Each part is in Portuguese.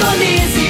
Indonésia.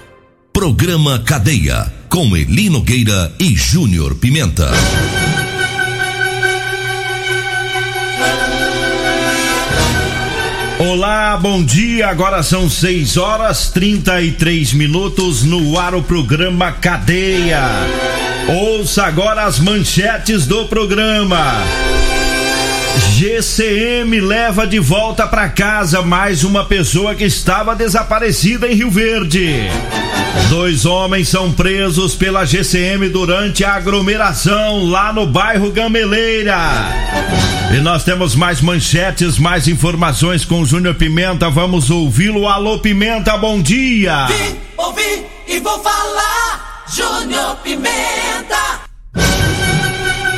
Programa Cadeia, com Eli Nogueira e Júnior Pimenta. Olá, bom dia. Agora são 6 horas 33 minutos no ar o programa Cadeia. Ouça agora as manchetes do programa. GCM leva de volta para casa mais uma pessoa que estava desaparecida em Rio Verde. Dois homens são presos pela GCM durante a aglomeração lá no bairro Gameleira. E nós temos mais manchetes, mais informações com o Júnior Pimenta. Vamos ouvi-lo. Alô, Pimenta, bom dia. Vim, ouvi e vou falar. Júnior Pimenta.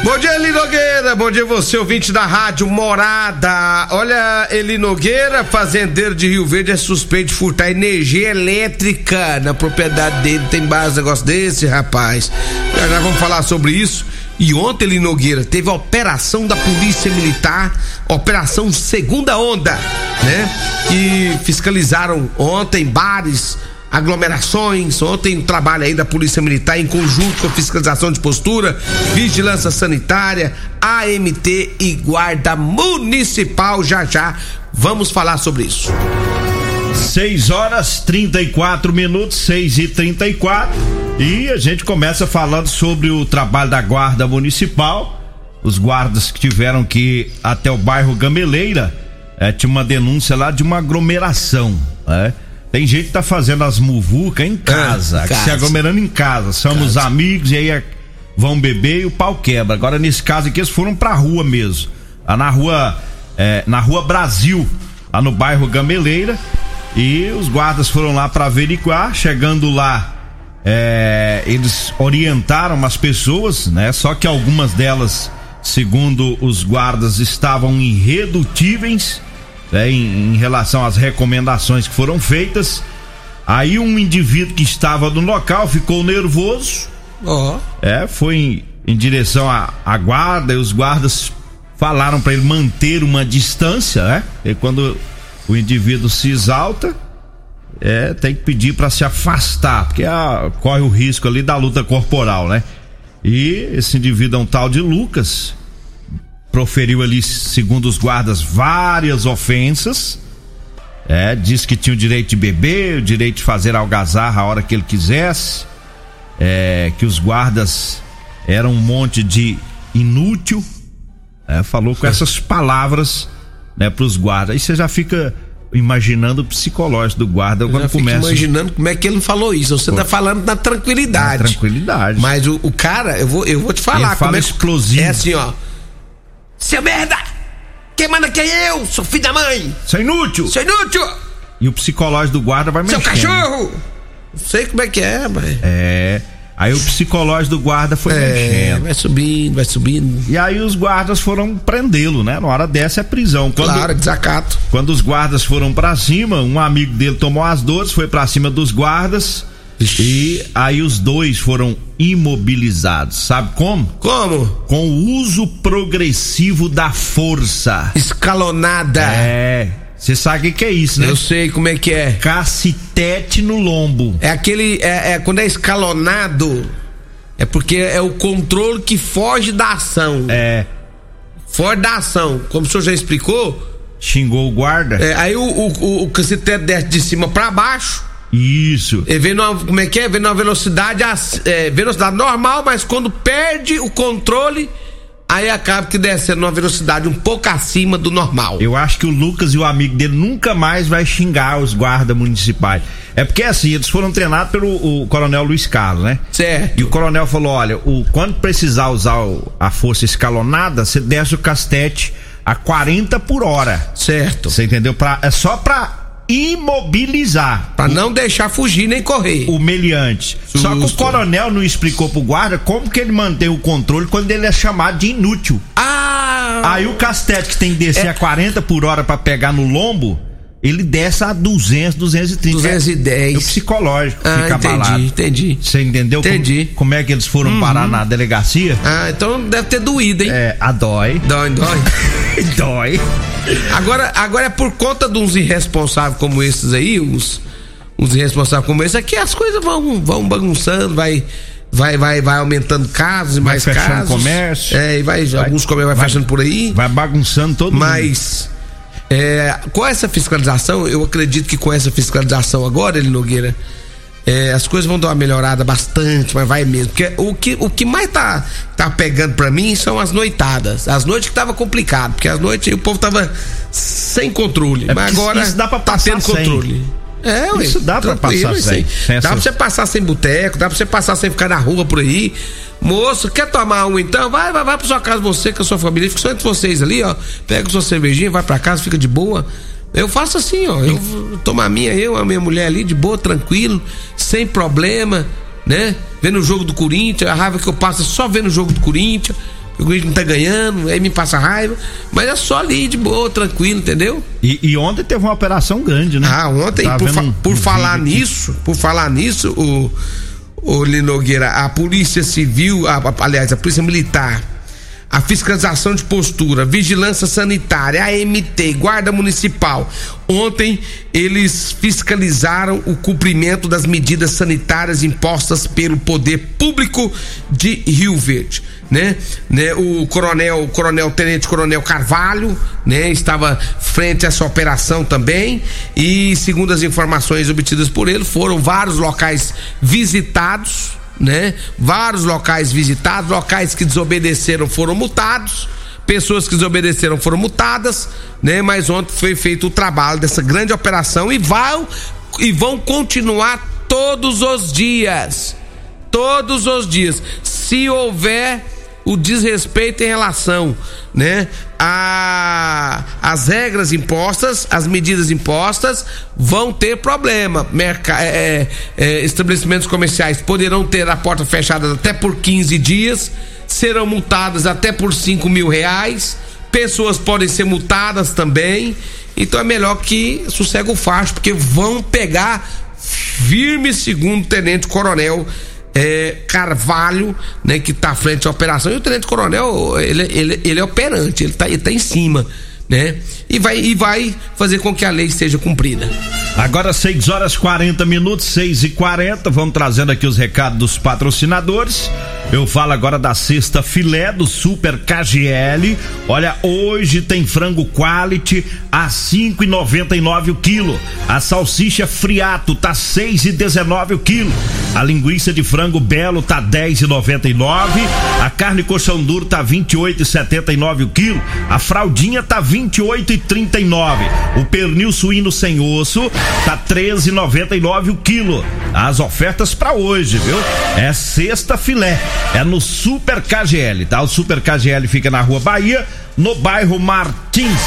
Bom dia, Eli Nogueira. Bom dia, você, ouvinte da Rádio Morada. Olha, Eli Nogueira, fazendeiro de Rio Verde, é suspeito de furtar energia elétrica na propriedade dele. Tem base negócio desse, rapaz. Já, já vamos falar sobre isso. E ontem, Eli Nogueira, teve a operação da Polícia Militar, Operação Segunda Onda, né? Que fiscalizaram ontem bares, aglomerações. Ontem, trabalho aí da Polícia Militar em conjunto com a fiscalização de postura, vigilância sanitária, AMT e Guarda Municipal. Já já vamos falar sobre isso. 6 horas 34 minutos, 6 e 34 e a gente começa falando sobre o trabalho da Guarda Municipal. Os guardas que tiveram que ir até o bairro Gameleira, é, tinha uma denúncia lá de uma aglomeração. né? Tem gente que tá fazendo as muvucas em casa, Ah, em que se casa. aglomerando em casa. Somos amigos e aí é- vão beber e o pau quebra. Agora, nesse caso aqui, eles foram pra rua mesmo. Lá na rua, é, na rua Brasil, lá no bairro Gameleira. E os guardas foram lá para averiguar. Chegando lá, é, eles orientaram as pessoas, né? Só que algumas delas, segundo os guardas, estavam irredutíveis né, em, em relação às recomendações que foram feitas. Aí um indivíduo que estava no local ficou nervoso, é, foi em, em direção à, à guarda e os guardas falaram para ele manter uma distância, né? E quando o indivíduo se exalta, é, tem que pedir para se afastar, porque ah, corre o risco ali da luta corporal, né? E esse indivíduo é um tal de Lucas, proferiu ali, segundo os guardas, várias ofensas. É, disse que tinha o direito de beber, o direito de fazer algazarra a hora que ele quisesse. É, que os guardas eram um monte de inútil. é, falou com essas palavras né, para os guardas. Aí você já fica imaginando o psicológico do guarda quando começa. imaginando como é que ele falou isso. Você tá falando na tranquilidade. Na tranquilidade. Mas o, o cara, eu vou, eu vou te falar. Ele fala como é explosivo. É assim, ó. Seu merda! Quem manda quem é eu? Sou filho da mãe! Seu inútil! Seu inútil! E o psicológico do guarda vai Seu mexendo. cachorro! Não sei como é que é, mas. É. Aí o psicológico do guarda foi É, mexendo. vai subindo, vai subindo. E aí os guardas foram prendê-lo, né? Na hora dessa é prisão. Quando, Claro, desacato. quando os guardas foram pra cima, um amigo dele tomou as dores, foi pra cima dos guardas e aí os dois foram imobilizados. Sabe como? Como? Com o uso progressivo da força. Escalonada. É. Você sabe o que que é isso, né? Eu sei como é que é. Cacetete no lombo. É aquele. É, é quando é escalonado. É porque é o controle que foge da ação. É. Foge da ação. Como o senhor já explicou, Xingou o guarda. é, aí o, o, o, o cacetete desce de cima pra baixo Isso. Vem numa, como é que é? Vem numa velocidade, é, velocidade normal, mas quando perde o controle, aí acaba que descendo numa velocidade um pouco acima do normal. Eu acho que o Lucas e o amigo dele nunca mais vai xingar os guardas municipais. É porque assim, eles foram treinados pelo o coronel Luiz Carlos, né? Certo. E o coronel falou: olha, o, quando precisar usar o- a força escalonada, você desce o castete a 40 por hora. Certo. Você entendeu? Pra, é só pra imobilizar Pra não deixar fugir nem correr. o meliante. Só que o coronel não explicou pro guarda como que ele mantém o controle quando ele é chamado de inútil. Ah! Aí o castete que tem que descer É. a 40 por hora pra pegar no lombo, ele desce a 200, 230. 210. É o psicológico Ah, fica entendi, abalado. entendi. Você entendeu como- Entendi. Como, é que eles foram parar na delegacia? Ah, então deve ter doído, hein? É, a dói. Dói, dói. dói. Agora, agora é por conta de uns irresponsáveis como esses aí, uns, uns irresponsáveis como esses, é que as coisas vão, vão bagunçando, vai. Vai, vai, vai aumentando casos e Vai mais fechando casos. comércio. É, e vai, alguns comércios vai, fechando por aí. Vai bagunçando todo mundo. Mas é, com essa fiscalização, eu acredito que com essa fiscalização agora, ele Nogueira, é, as coisas vão dar uma melhorada bastante, mas vai mesmo. Porque o que, o que mais tá, tá pegando pra mim são as noitadas. As noites que tava complicado, porque as noites o povo tava sem controle. É mas agora isso dá pra tá tendo sem. controle. É, ué, Isso dá pra passar sem- sem Dá pra você passar sem boteco, dá pra você passar sem ficar na rua por aí. Moço, quer tomar um então? Vai, vai, vai pra sua casa, você com a sua família, fica só entre vocês ali, ó. Pega sua cervejinha, vai pra casa, fica de boa. Eu faço assim, ó. Eu tomar a minha, eu, a minha mulher ali, de boa, tranquilo, sem problema, né? Vendo o jogo do Corinthians, a raiva que eu passo é só vendo o jogo do Corinthians. O Corinthians não tá ganhando, aí me passa raiva. Mas é só ali, de boa, tranquilo, entendeu? E, e ontem teve uma operação grande, né? Ah, ontem, Tava por, fa- um- por um falar aqui. nisso, por falar nisso, o, o Linogueira, a Polícia Civil, a- a- aliás, a Polícia Militar, a fiscalização de postura, vigilância sanitária, AMT, Guarda Municipal. Ontem eles fiscalizaram o cumprimento das medidas sanitárias impostas pelo poder público de Rio Verde, né? né? O coronel, coronel Tenente Coronel Carvalho, né, estava frente a essa operação também e segundo as informações obtidas por ele, foram vários locais visitados né? Vários locais visitados, locais que desobedeceram foram multados, pessoas que desobedeceram foram multadas, né? Mas ontem foi feito o trabalho dessa grande operação e vão e vão continuar todos os dias. Todos os dias. Se houver o desrespeito em relação, né, a as regras impostas, as medidas impostas, vão ter problema. Merca, é, é, estabelecimentos comerciais poderão ter a porta fechada até por 15 dias, serão multadas até por 5 mil reais. Pessoas podem ser multadas também. Então é melhor que sossega o facho, porque vão pegar firme, segundo o Tenente Coronel é, Carvalho, né, que tá à frente da operação. E o Tenente Coronel, ele, ele, ele é operante, ele tá, ele tá em cima, né? E vai, e vai fazer com que a lei seja cumprida. Agora 6 horas 40 minutos, 6 e 40 Vamos trazendo aqui os recados dos patrocinadores. Eu falo agora da sexta filé do Super KGL. Olha, hoje tem frango quality a 5,99 o quilo. A salsicha friato tá 6,19 o quilo. A linguiça de frango belo tá 10,99. A carne coxão duro tá 28,79 o quilo. A fraldinha tá 28,39. O pernil suíno sem osso tá 13,99 o quilo. As ofertas para hoje, viu? É sexta filé. É no Super KGL, tá? O Super KGL fica na Rua Bahia, no bairro Martins.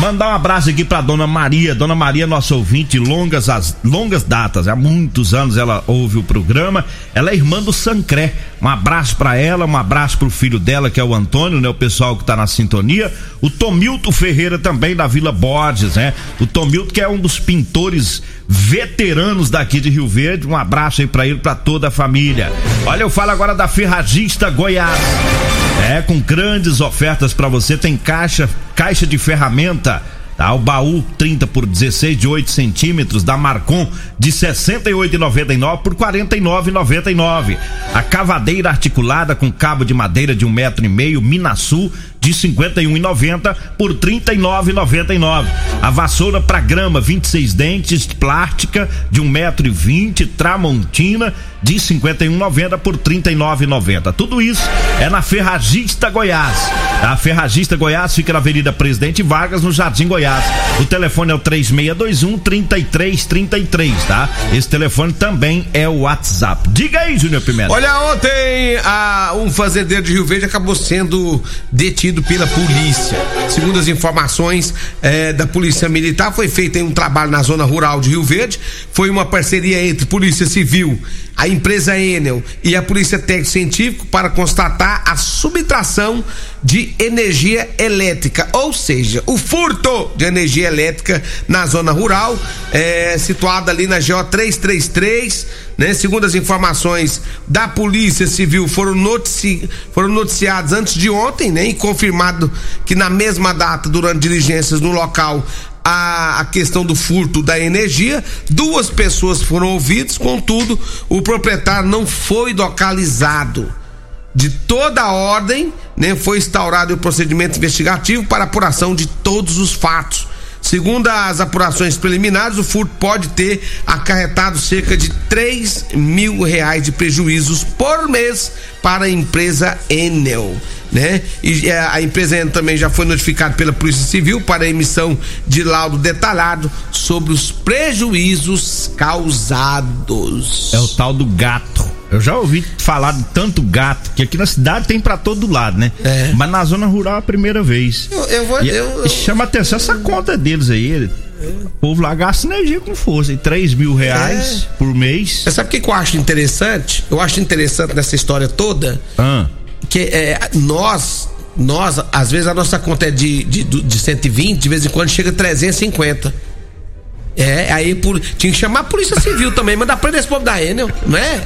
Mandar um abraço aqui pra dona Maria. Dona Maria, nossa ouvinte, longas as longas datas. Há muitos anos ela ouve o programa. Ela é irmã do Sancré. Um abraço pra ela, um abraço pro filho dela, que é o Antônio, né? O pessoal que tá na sintonia. O Tomilton Ferreira também da Vila Borges, né? O Tomilton que é um dos pintores veteranos daqui de Rio Verde. Um abraço aí pra ele, pra toda a família. Olha, eu falo agora da Ferragista Goiás. É, com grandes ofertas para você. Tem caixa, caixa de ferramenta. Tá, o baú 30 por 16 de 8 centímetros da Marcon de 68,99 por 49,99. A cavadeira articulada com cabo de madeira de um metro e meio Minasul de 51,90 por 39,99. A vassoura para grama 26 dentes plástica de 1,20m Tramontina de 51,90 por 39,90. Tudo isso é na Ferragista Goiás. A Ferragista Goiás fica na Avenida Presidente Vargas, no Jardim Goiás. O telefone é o 3621 3333, tá? Esse telefone também é o WhatsApp. Diga aí, Júnior Pimenta. Olha, ontem a, um fazendeiro de Rio Verde acabou sendo detido pela polícia. Segundo as informações eh, da Polícia Militar, foi feito um trabalho na zona rural de Rio Verde. Foi uma parceria entre Polícia Civil, a empresa Enel e a Polícia Técnico Científico para constatar a subtração de energia elétrica, ou seja, o furto de energia elétrica na zona rural, é, situada ali na GO 333, né? Segundo as informações da Polícia Civil, foram, notici foram noticiados antes de ontem, né? E confirmado que na mesma data, durante diligências no local, a, a, questão do furto da energia. Duas pessoas foram ouvidas, contudo, o proprietário não foi localizado. De toda a ordem, né, foi instaurado o procedimento investigativo para apuração de todos os fatos. Segundo as apurações preliminares, o furto pode ter acarretado cerca de 3 mil reais de prejuízos por mês para a empresa Enel. Né? E é, a empresa Enel também já foi notificada pela Polícia Civil para emissão de laudo detalhado sobre os prejuízos causados. É o tal do gato. Eu já ouvi falar de tanto gato, que aqui na cidade tem para todo lado, né? É. Mas na zona rural é a primeira vez. Eu, eu vou. E, eu, eu... Chama atenção essa conta deles aí. O povo lá gasta energia com força. E 3 mil reais É. por mês. Você sabe o que, que eu acho interessante? Eu acho interessante nessa história toda Ah, que é, nós, nós, às vezes a nossa conta é de, de, de 120, de vez em quando chega a 350. É, aí por, tinha que chamar a Polícia Civil também, mandar prender esse povo da Enel, não é?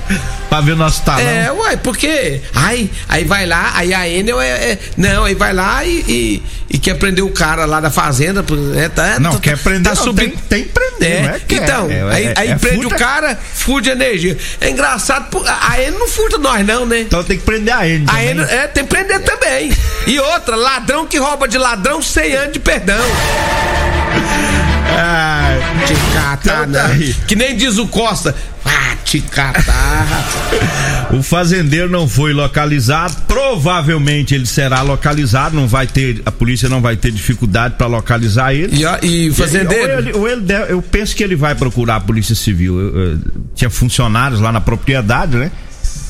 pra ver nosso talão. É, uai, porque. Aí, aí vai lá, aí a Enel é. é- não, aí vai lá e, e, e quer prender o cara lá da fazenda. É, tá, Não, tá- quer prender, Tá não, subindo. tem, tem que prender, É, não é? então, É, aí, é- aí é prende furta. o cara, furta de energia. É engraçado, a Enel não furta nós, não, né? Então tem que prender a ele. A. Enel, é, tem que prender também. E outra, ladrão que rouba de ladrão, 100 anos de perdão. Ai, Te catar, Então tá né? Que nem diz o Costa. Ah, te catar. O fazendeiro não foi localizado, provavelmente ele será localizado, não vai ter, a polícia não vai ter dificuldade para localizar ele. E, e fazendeiro. Ou ele, ou ele deve- eu penso que ele vai procurar a polícia civil. Eu- eu- tinha funcionários lá na propriedade, né?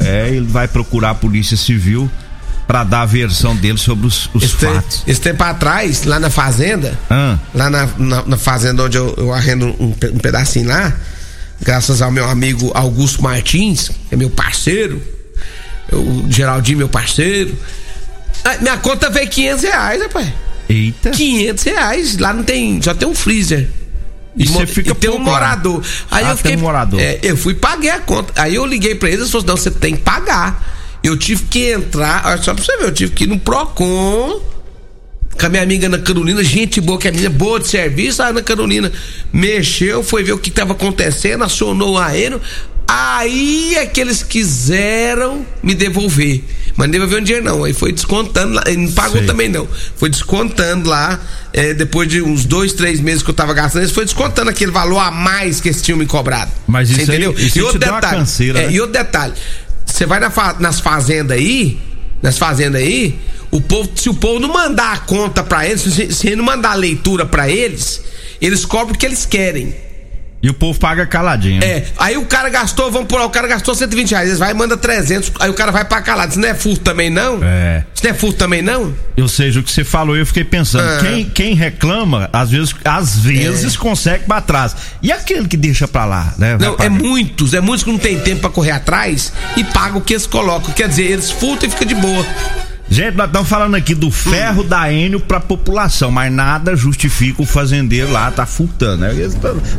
É, ele vai procurar a polícia civil para dar a versão dele sobre os, os Esse, fatos. esse tempo atrás, lá na fazenda, Ah. lá na, na, na fazenda onde eu, eu arrendo um, um pedacinho lá, graças ao meu amigo Augusto Martins, que é meu parceiro, o Geraldinho, meu parceiro. Ah, Minha conta veio 500 reais, rapaz. Eita. 500 reais. Lá não tem. Só tem um freezer. E você fica tem um morador. Aí Ah, eu fiquei. tem um morador. É, eu fui paguei a conta. Aí eu liguei pra eles e falei: não, você tem que pagar. Eu tive que entrar. Olha só pra você ver, eu tive que ir no PROCON. Com a minha amiga Ana Carolina, gente boa, que é menina boa de serviço, a Ana Carolina mexeu, foi ver o que estava acontecendo, acionou o aéreo. Aí é que eles quiseram me devolver. Mas não devolveu o dinheiro, não. Aí foi descontando lá. Ele não pagou Sei. também, não. Foi descontando lá. é, depois de uns dois, três meses que eu tava gastando, eles foi descontando aquele valor a mais que eles tinham me cobrado. Mas isso aí- entendeu? isso deu uma canseira, é, né? E outro detalhe: você vai na fa- nas fazendas aí, nas fazendas aí, o povo, se o povo não mandar a conta pra eles, se, se não mandar a leitura pra eles, eles cobram o que eles querem. E o povo paga caladinho. É, aí o cara gastou, vamos por lá, o cara gastou 120 reais, eles vai e manda 300, aí o cara vai pra calado. Isso não é furto também, não? É. Isso não é furto também, não? Ou seja, o que você falou, eu fiquei pensando, Ah. quem, quem reclama, às vezes, às vezes consegue pra trás. E aquele que deixa pra lá, né? Vai Não, é pagar. muitos, é muitos que não tem tempo pra correr atrás e pagam o que eles colocam. Quer dizer, eles furtam e fica de boa. Gente, nós estamos falando aqui do ferro da Enio pra população, mas nada justifica o fazendeiro lá tá furtando, né?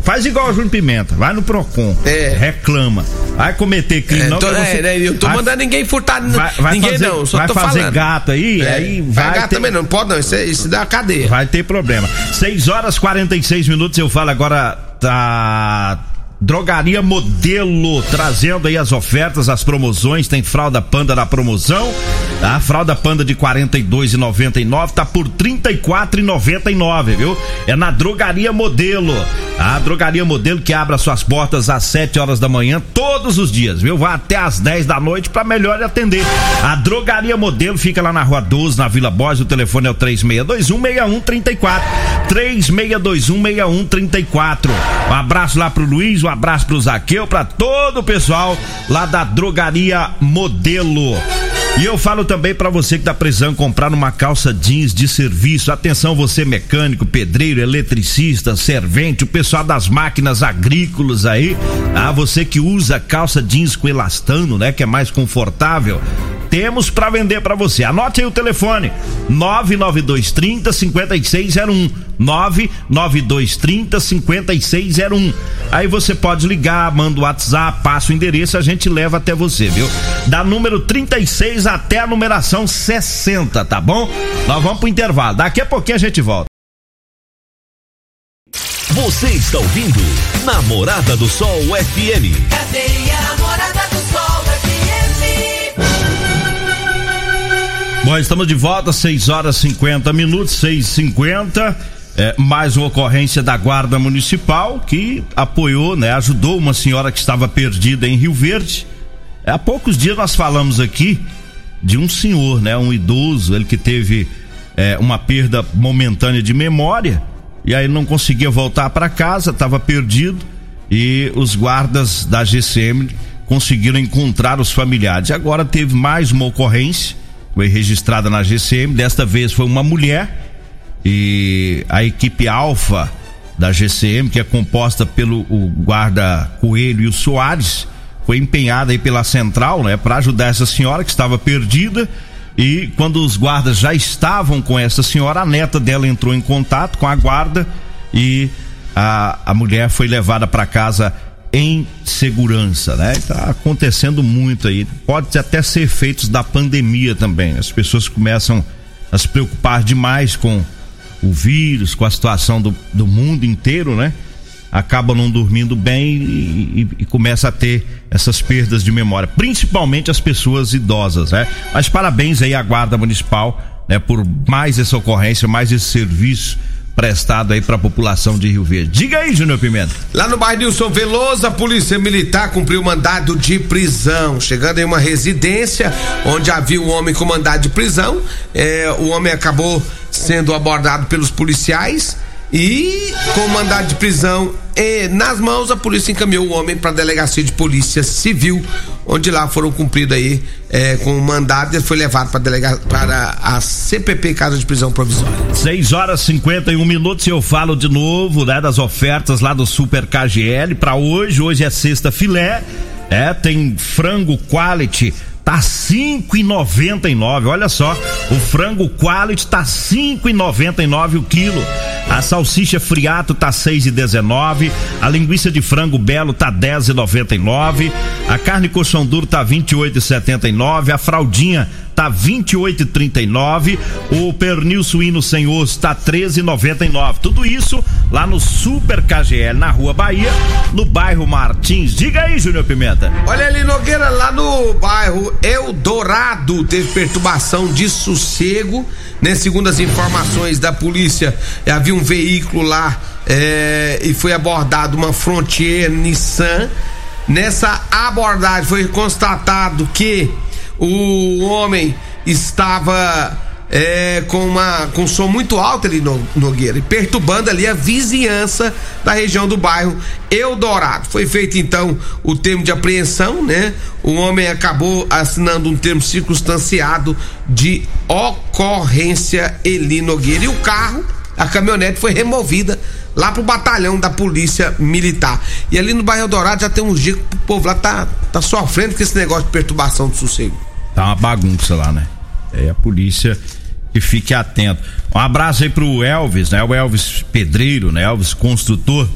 Faz igual o Júnior Pimenta, vai no Procon, É. reclama, vai cometer crime, É, não tô, você- é, né, eu tô vai- mandando ninguém furtar vai, vai ninguém fazer, não, só vai tô fazer falando. gato aí, É, aí vai vai gato ter- também não, pode não, isso, é- isso dá cadeia. Vai ter problema. 6 horas 46 minutos, eu falo agora, tá Drogaria Modelo, trazendo aí as ofertas, as promoções, tem fralda panda na promoção, a tá? fralda panda de 42,99 tá por 34,99, viu? É na Drogaria Modelo. A Drogaria Modelo que abre as suas portas às 7 horas da manhã todos os dias, viu? Vai até às 10 da noite para melhor atender. A Drogaria Modelo fica lá na Rua 12, na Vila Borges, o telefone é o 3621 6134. 3621 6134. Um abraço lá pro Luiz, um abraço pro Zaqueu, para todo o pessoal lá da Drogaria Modelo. E eu falo também para você que tá precisando comprar uma calça jeans de serviço. Atenção, você mecânico, pedreiro, eletricista, servente, o pessoal das máquinas agrícolas aí. Ah, você que usa calça jeans com elastano, né? Que é mais confortável temos para vender para você. Anote aí o telefone: 99230 5601. 99230 5601. Aí você pode ligar, manda o WhatsApp, passa o endereço, a gente leva até você, viu? Da número 36 até a numeração 60, tá bom? Nós vamos pro intervalo. Daqui a pouquinho a gente volta. Você está ouvindo Namorada do Sol FM. Cadeia Namorada do Sol Bom, estamos de volta, 6 horas 50 minutos, 6 e 50 é, mais uma ocorrência da Guarda Municipal que apoiou, né, ajudou uma senhora que estava perdida em Rio Verde. É, há poucos dias nós falamos aqui de um senhor, né, um idoso, ele que teve é, uma perda momentânea de memória e aí não conseguia voltar para casa, estava perdido e os guardas da GCM conseguiram encontrar os familiares. Agora teve mais uma ocorrência, foi registrada na GCM, desta vez foi uma mulher e a equipe Alfa da GCM, que é composta pelo guarda Coelho e o Soares, foi empenhada aí pela central, né, para ajudar essa senhora que estava perdida. E quando os guardas já estavam com essa senhora, a neta dela entrou em contato com a guarda e a, a mulher foi levada para casa em segurança, né? Tá acontecendo muito aí. Pode até ser efeitos da pandemia também. As pessoas começam a se preocupar demais com o vírus, com a situação do, do mundo inteiro, né? Acaba não dormindo bem e, e, e, começa a ter essas perdas de memória, principalmente as pessoas idosas, né? Mas parabéns aí à Guarda Municipal, né, por mais essa ocorrência, mais esse serviço prestado aí para a população de Rio Verde. Diga aí, Júnior Pimenta. Lá no bairro Nilson Veloso, a polícia militar cumpriu mandado de prisão, chegando em uma residência onde havia um homem com mandado de prisão. É, o homem acabou sendo abordado pelos policiais e com mandado de prisão e, nas mãos, a polícia encaminhou o homem para a delegacia de polícia civil, onde lá foram cumpridos aí é, com o mandado e foi levado para delega, para a CPP Casa de Prisão Provisória. 6 horas 51 minutos e eu falo de novo, né, das ofertas lá do Super KGL para hoje. Hoje é sexta filé. É, tem frango quality tá cinco e noventa e nove, olha só, o frango quality tá cinco e noventa e nove o quilo, a salsicha friato tá seis e dezenove, a linguiça de frango belo tá dez e noventa e nove, a carne coxão duro tá vinte e oito e setenta e nove, a fraldinha tá 28,39. O pernil suíno sem osso tá 13,99. Tudo isso lá no Super KGL na Rua Bahia, no bairro Martins. Diga aí, Júnior Pimenta. Olha ali Nogueira, lá no bairro Eldorado teve perturbação de sossego, né? Segundo as informações da polícia, havia um veículo lá é, e foi abordado uma Frontier Nissan. Nessa abordagem foi constatado que o homem estava é, com uma com som muito alto ali no Nogueira perturbando ali a vizinhança da região do bairro Eldorado. Foi feito então o termo de apreensão, né? O homem acabou assinando um termo circunstanciado de ocorrência Eli Nogueira e o carro, a caminhonete foi removida lá pro batalhão da polícia militar. E ali no bairro Eldorado já tem uns dias que o povo lá tá, tá sofrendo com esse negócio de perturbação do sossego tá uma bagunça lá, né? É a polícia que fique atento. Um abraço aí pro Elvis, né? O Elvis Pedreiro, né? Elvis Construtor.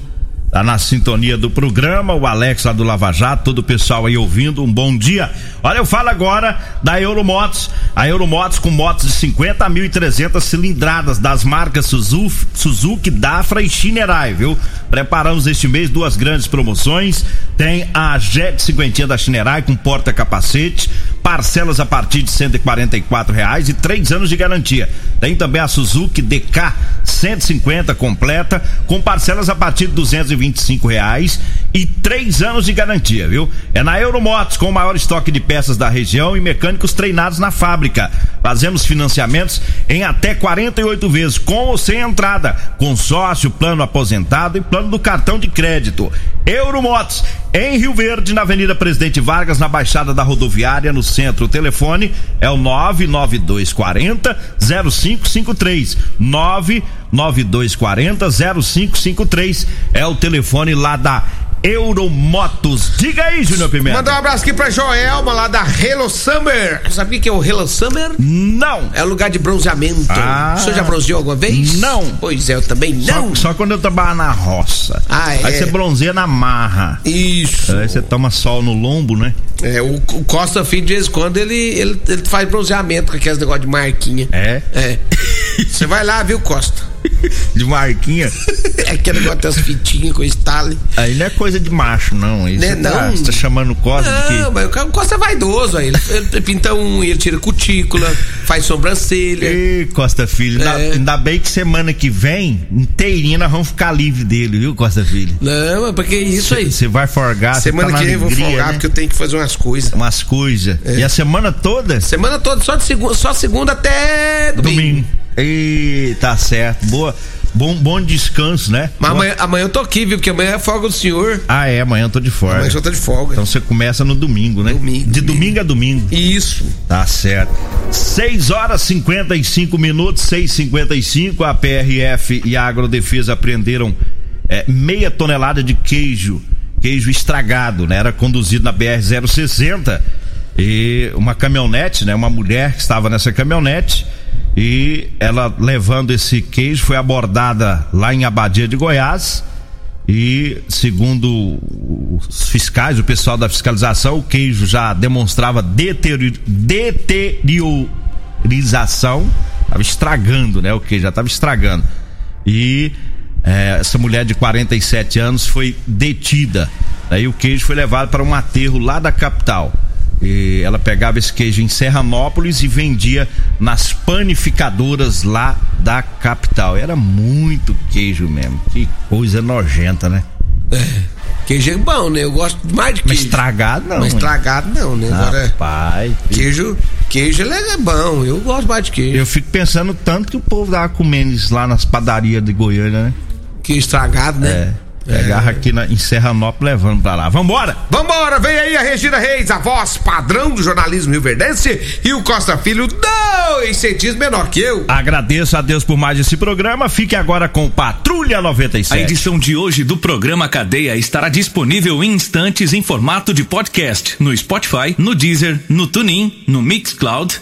Tá na sintonia do programa, o Alex lá do Lava Jato, todo o pessoal aí ouvindo, um bom dia. Olha, eu falo agora da Euromotos. A Euromotos com motos de 50 mil e 300 cilindradas das marcas Suzuki, Suzuki, Dafra e Shinerai, viu? Preparamos este mês duas grandes promoções. Tem a Jet 50 da Shinerai com porta-capacete, parcelas a partir de 144 reais e três anos de garantia. Tem também a Suzuki DK 150 completa com parcelas a partir de 225 reais e três anos de garantia, viu? É na Euromotos com o maior estoque de peças da região e mecânicos treinados na fábrica. Fazemos financiamentos em até 48 vezes, com ou sem entrada, consórcio, plano aposentado e plano do cartão de crédito. Euromotos, em Rio Verde, na Avenida Presidente Vargas, na Baixada da Rodoviária, no centro. O telefone é o 99240 0553. 99240 0553 é o telefone lá da Euromotos. Diga aí, Júnior Pimenta. Mandar um abraço aqui pra Joelma lá da Hello Summer. Sabia que é o Hello Summer? Não. É o lugar de bronzeamento. Ah. O senhor já bronzeou alguma vez? Não. Pois é, eu também não. Só, só quando eu trabalhava na roça. Ah, é? Aí você bronzeia na marra. Isso. Aí você toma sol no lombo, né? É, o, o Costa Filho, de vez em quando, ele, ele, ele faz bronzeamento com aqueles negócios de marquinha. É? É. Você vai lá, viu, Costa? De marquinha. É aquele negócio das fitinhas com estale. Aí não é coisa de macho, não. Aí Né, tá, não? você tá chamando o Costa de Não, que. mas o Costa é vaidoso aí. Ele, ele pinta um, ele tira cutícula, faz sobrancelha. Ei, Costa Filho, ainda, É. ainda bem que semana que vem, inteirinha, nós vamos ficar livre dele, viu, Costa Filho? Não, mas porque é isso aí. Você vai forgar, você Semana tá que vem eu vou folgar né? porque eu tenho que fazer umas coisas. Umas coisas. E a semana toda? Semana toda, só de segunda, só segunda até domingo. Domingo. Ei, tá certo. Boa. Bom, bom descanso, né? Mas Boa- amanhã, amanhã eu tô aqui, viu? Porque amanhã é folga do senhor. Ah, é, amanhã eu tô de fora. Amanhã eu tô de folga. Então você começa no domingo, né? Domingo, De domingo. domingo a domingo. Isso. Tá certo. 6 horas 55 minutos, 6h55. A PRF e a Agrodefesa apreenderam é, meia tonelada de queijo, queijo estragado, né? Era conduzido na BR-060 e uma caminhonete, né? Uma mulher que estava nessa caminhonete e ela levando esse queijo foi abordada lá em Abadia de Goiás. E segundo os fiscais, o pessoal da fiscalização, o queijo já demonstrava deteriori- deteriorização, estava estragando, né? O queijo já estava estragando. E eh, essa mulher de 47 anos foi detida. Aí o queijo foi levado para um aterro lá da capital. E ela pegava esse queijo em Serranópolis e vendia nas panificadoras lá da capital. Era muito queijo mesmo. Que coisa nojenta, né? Queijo é bom, né? Eu gosto mais de Mas queijo. estragado não. Mas estragado não, né? Agora, Rapaz, queijo, queijo é bom. Eu gosto mais de queijo. eu fico pensando tanto que o povo tava comendo isso lá nas padarias de Goiânia, né? Queijo estragado, né? É. Pegava aqui na, em Serranópolis levando pra lá. Vambora! Vambora, vem aí a Regina Reis, a voz padrão do jornalismo rioverdense e o Costa Filho, dois centímetros menor que eu. Agradeço a Deus por mais esse programa. Fique agora com Patrulha A 97. edição de hoje do programa Cadeia estará disponível em instantes em formato de podcast no Spotify, no Deezer, no TuneIn, no Mixcloud,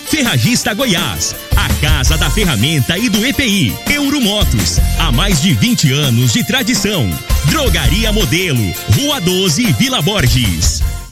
Ferragista Goiás, a casa da ferramenta e do EPI. Euromotos, há mais de 20 anos de tradição. Drogaria Modelo, Rua 12, Vila Borges.